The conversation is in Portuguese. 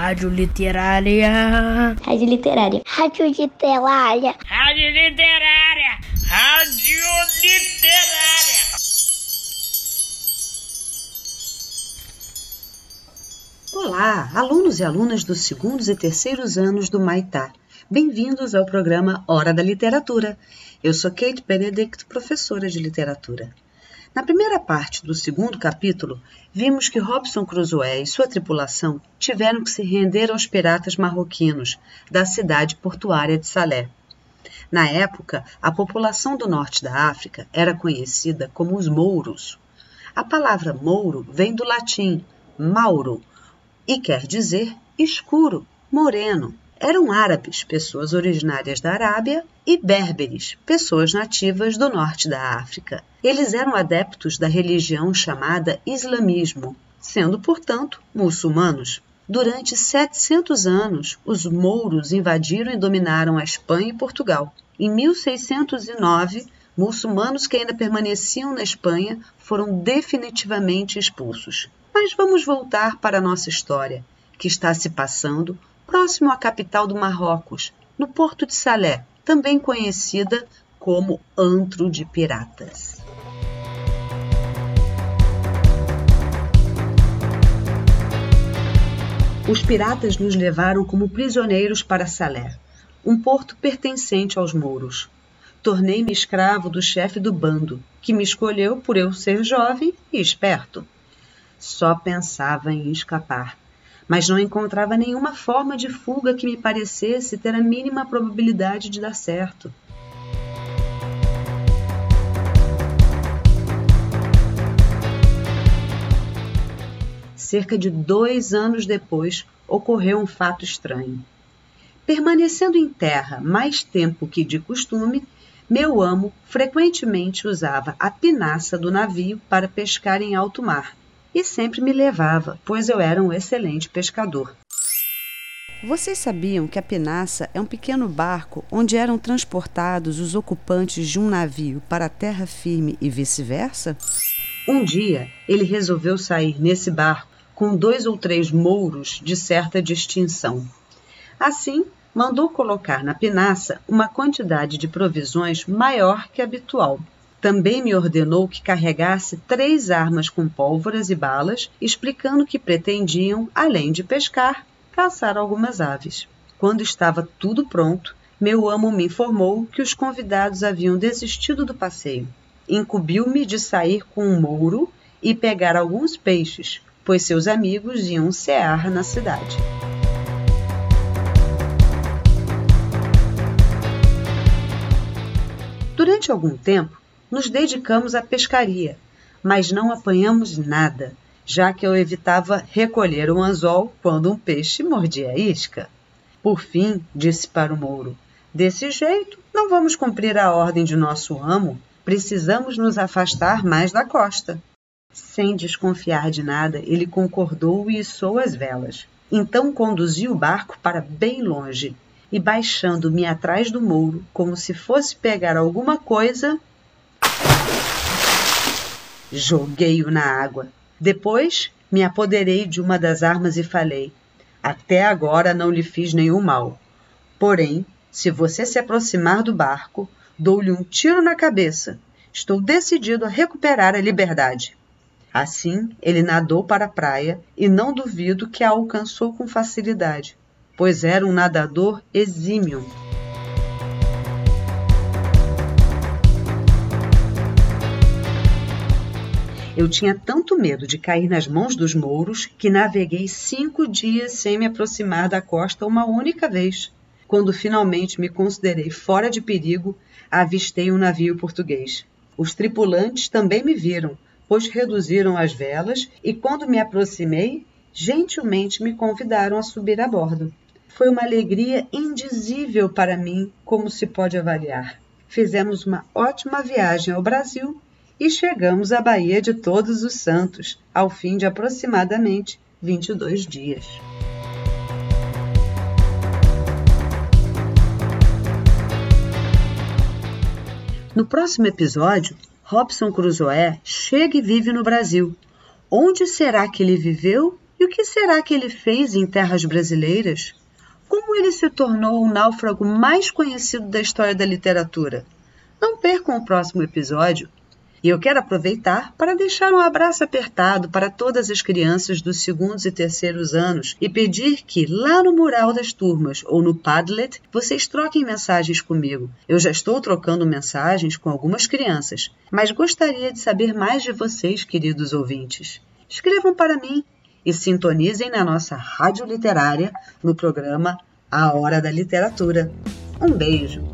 Rádio Literária. Rádio Literária. Rádio Literária. Rádio Literária. Rádio Literária. Olá, alunos e alunas dos segundos e terceiros anos do Maitá. Bem-vindos ao programa Hora da Literatura. Eu sou Kate Benedict, professora de literatura. Na primeira parte do segundo capítulo, vimos que Robson Crusoe e sua tripulação tiveram que se render aos piratas marroquinos da cidade portuária de Salé. Na época, a população do norte da África era conhecida como os mouros. A palavra mouro vem do latim mauro e quer dizer escuro, moreno eram árabes, pessoas originárias da Arábia, e berberes, pessoas nativas do norte da África. Eles eram adeptos da religião chamada islamismo, sendo, portanto, muçulmanos. Durante 700 anos, os mouros invadiram e dominaram a Espanha e Portugal. Em 1609, muçulmanos que ainda permaneciam na Espanha foram definitivamente expulsos. Mas vamos voltar para a nossa história, que está se passando próximo à capital do Marrocos, no porto de Salé, também conhecida como Antro de Piratas. Os piratas nos levaram como prisioneiros para Salé, um porto pertencente aos mouros. Tornei-me escravo do chefe do bando, que me escolheu por eu ser jovem e esperto. Só pensava em escapar mas não encontrava nenhuma forma de fuga que me parecesse ter a mínima probabilidade de dar certo. Cerca de dois anos depois, ocorreu um fato estranho. Permanecendo em terra mais tempo que de costume, meu amo frequentemente usava a pinaça do navio para pescar em alto mar e sempre me levava, pois eu era um excelente pescador. Vocês sabiam que a pinaça é um pequeno barco onde eram transportados os ocupantes de um navio para a terra firme e vice-versa? Um dia, ele resolveu sair nesse barco com dois ou três mouros de certa distinção. Assim, mandou colocar na pinaça uma quantidade de provisões maior que habitual, também me ordenou que carregasse três armas com pólvoras e balas, explicando que pretendiam, além de pescar, caçar algumas aves. Quando estava tudo pronto, meu amo me informou que os convidados haviam desistido do passeio. Incumbiu-me de sair com um mouro e pegar alguns peixes, pois seus amigos iam cear na cidade. Durante algum tempo, nos dedicamos à pescaria, mas não apanhamos nada, já que eu evitava recolher um anzol quando um peixe mordia a isca. Por fim, disse para o mouro: Desse jeito, não vamos cumprir a ordem de nosso amo, precisamos nos afastar mais da costa. Sem desconfiar de nada, ele concordou e içou as velas. Então conduzi o barco para bem longe e, baixando-me atrás do mouro, como se fosse pegar alguma coisa, Joguei-o na água. Depois me apoderei de uma das armas e falei: Até agora não lhe fiz nenhum mal. Porém, se você se aproximar do barco, dou-lhe um tiro na cabeça. Estou decidido a recuperar a liberdade. Assim, ele nadou para a praia e não duvido que a alcançou com facilidade, pois era um nadador exímio. Eu tinha tanto medo de cair nas mãos dos mouros que naveguei cinco dias sem me aproximar da costa uma única vez. Quando finalmente me considerei fora de perigo, avistei um navio português. Os tripulantes também me viram, pois reduziram as velas e, quando me aproximei, gentilmente me convidaram a subir a bordo. Foi uma alegria indizível para mim, como se pode avaliar. Fizemos uma ótima viagem ao Brasil e chegamos à Baía de Todos os Santos, ao fim de aproximadamente 22 dias. No próximo episódio, Robson Crusoe chega e vive no Brasil. Onde será que ele viveu E o que será que ele fez em terras brasileiras? Como ele se tornou o náufrago mais conhecido da história da literatura? Não percam o próximo episódio. E eu quero aproveitar para deixar um abraço apertado para todas as crianças dos segundos e terceiros anos e pedir que, lá no mural das turmas ou no Padlet, vocês troquem mensagens comigo. Eu já estou trocando mensagens com algumas crianças, mas gostaria de saber mais de vocês, queridos ouvintes. Escrevam para mim e sintonizem na nossa rádio literária no programa A Hora da Literatura. Um beijo!